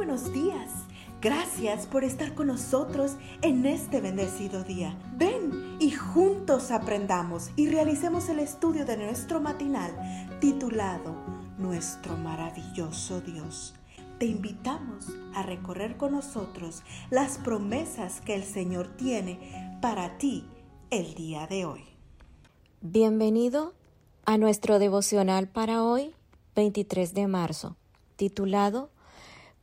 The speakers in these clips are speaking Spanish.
buenos días. Gracias por estar con nosotros en este bendecido día. Ven y juntos aprendamos y realicemos el estudio de nuestro matinal titulado Nuestro maravilloso Dios. Te invitamos a recorrer con nosotros las promesas que el Señor tiene para ti el día de hoy. Bienvenido a nuestro devocional para hoy, 23 de marzo, titulado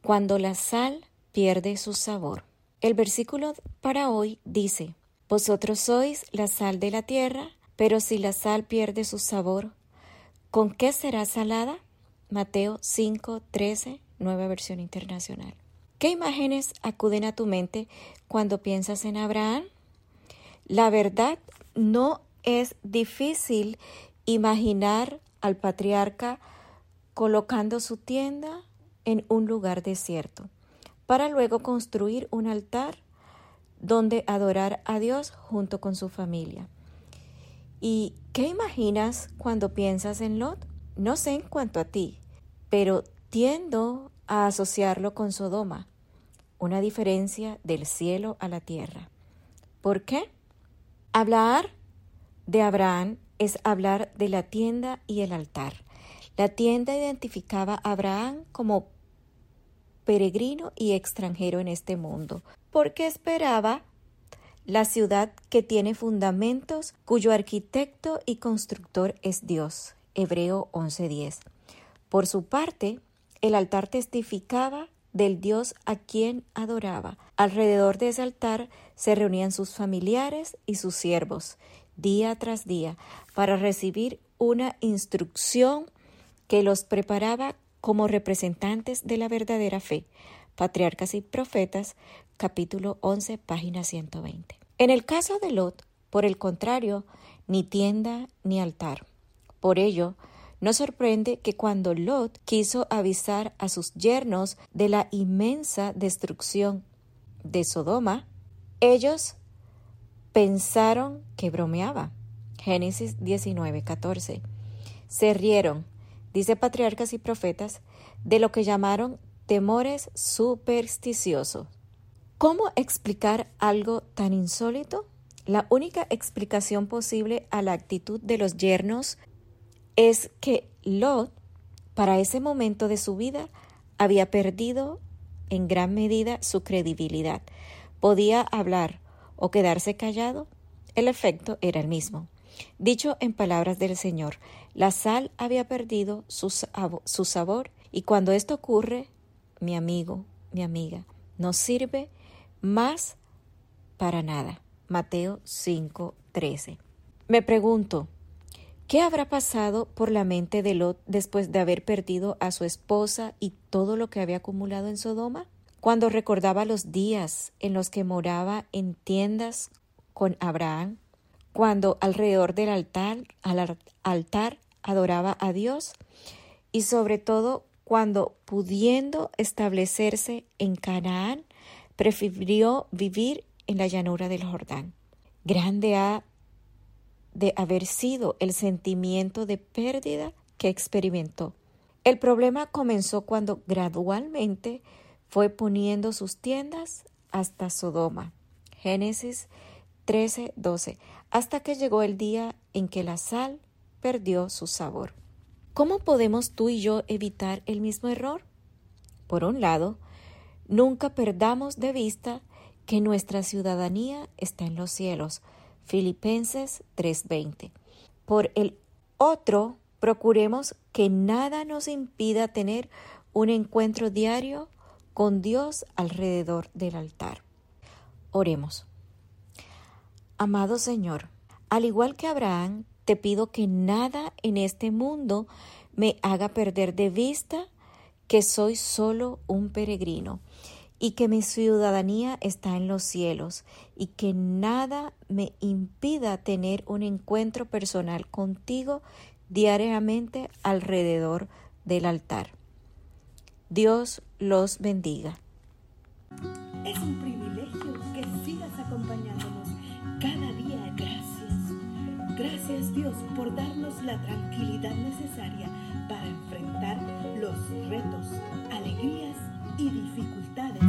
Cuando la sal pierde su sabor. El versículo para hoy dice, Vosotros sois la sal de la tierra, pero si la sal pierde su sabor, ¿con qué será salada? Mateo 5, 13, nueva versión internacional. ¿Qué imágenes acuden a tu mente cuando piensas en Abraham? La verdad, no es difícil imaginar al patriarca colocando su tienda en un lugar desierto, para luego construir un altar donde adorar a Dios junto con su familia. ¿Y qué imaginas cuando piensas en Lot? No sé en cuanto a ti, pero tiendo a asociarlo con Sodoma, una diferencia del cielo a la tierra. ¿Por qué? Hablar de Abraham es hablar de la tienda y el altar. La tienda identificaba a Abraham como peregrino y extranjero en este mundo, porque esperaba la ciudad que tiene fundamentos, cuyo arquitecto y constructor es Dios. Hebreo 11:10. Por su parte, el altar testificaba del Dios a quien adoraba. Alrededor de ese altar se reunían sus familiares y sus siervos, día tras día, para recibir una instrucción que los preparaba como representantes de la verdadera fe. Patriarcas y Profetas, capítulo 11, página 120. En el caso de Lot, por el contrario, ni tienda ni altar. Por ello, no sorprende que cuando Lot quiso avisar a sus yernos de la inmensa destrucción de Sodoma, ellos pensaron que bromeaba. Génesis 19, 14. Se rieron, dice Patriarcas y Profetas, de lo que llamaron temores supersticiosos. ¿Cómo explicar algo tan insólito? La única explicación posible a la actitud de los yernos es que Lot, para ese momento de su vida, había perdido en gran medida su credibilidad. Podía hablar o quedarse callado. El efecto era el mismo. Dicho en palabras del Señor, la sal había perdido su, su sabor y cuando esto ocurre, mi amigo, mi amiga, no sirve más para nada. Mateo 5:13. Me pregunto, ¿Qué habrá pasado por la mente de Lot después de haber perdido a su esposa y todo lo que había acumulado en Sodoma? Cuando recordaba los días en los que moraba en tiendas con Abraham, cuando alrededor del altar, al altar adoraba a Dios y sobre todo cuando pudiendo establecerse en Canaán, prefirió vivir en la llanura del Jordán. Grande ha de haber sido el sentimiento de pérdida que experimentó. El problema comenzó cuando gradualmente fue poniendo sus tiendas hasta Sodoma. Génesis 13, 12, hasta que llegó el día en que la sal perdió su sabor. ¿Cómo podemos tú y yo evitar el mismo error? Por un lado, nunca perdamos de vista que nuestra ciudadanía está en los cielos, Filipenses 3:20. Por el otro, procuremos que nada nos impida tener un encuentro diario con Dios alrededor del altar. Oremos. Amado Señor, al igual que Abraham, te pido que nada en este mundo me haga perder de vista que soy solo un peregrino y que mi ciudadanía está en los cielos y que nada me impida tener un encuentro personal contigo diariamente alrededor del altar. Dios los bendiga. Dios por darnos la tranquilidad necesaria para enfrentar los retos, alegrías y dificultades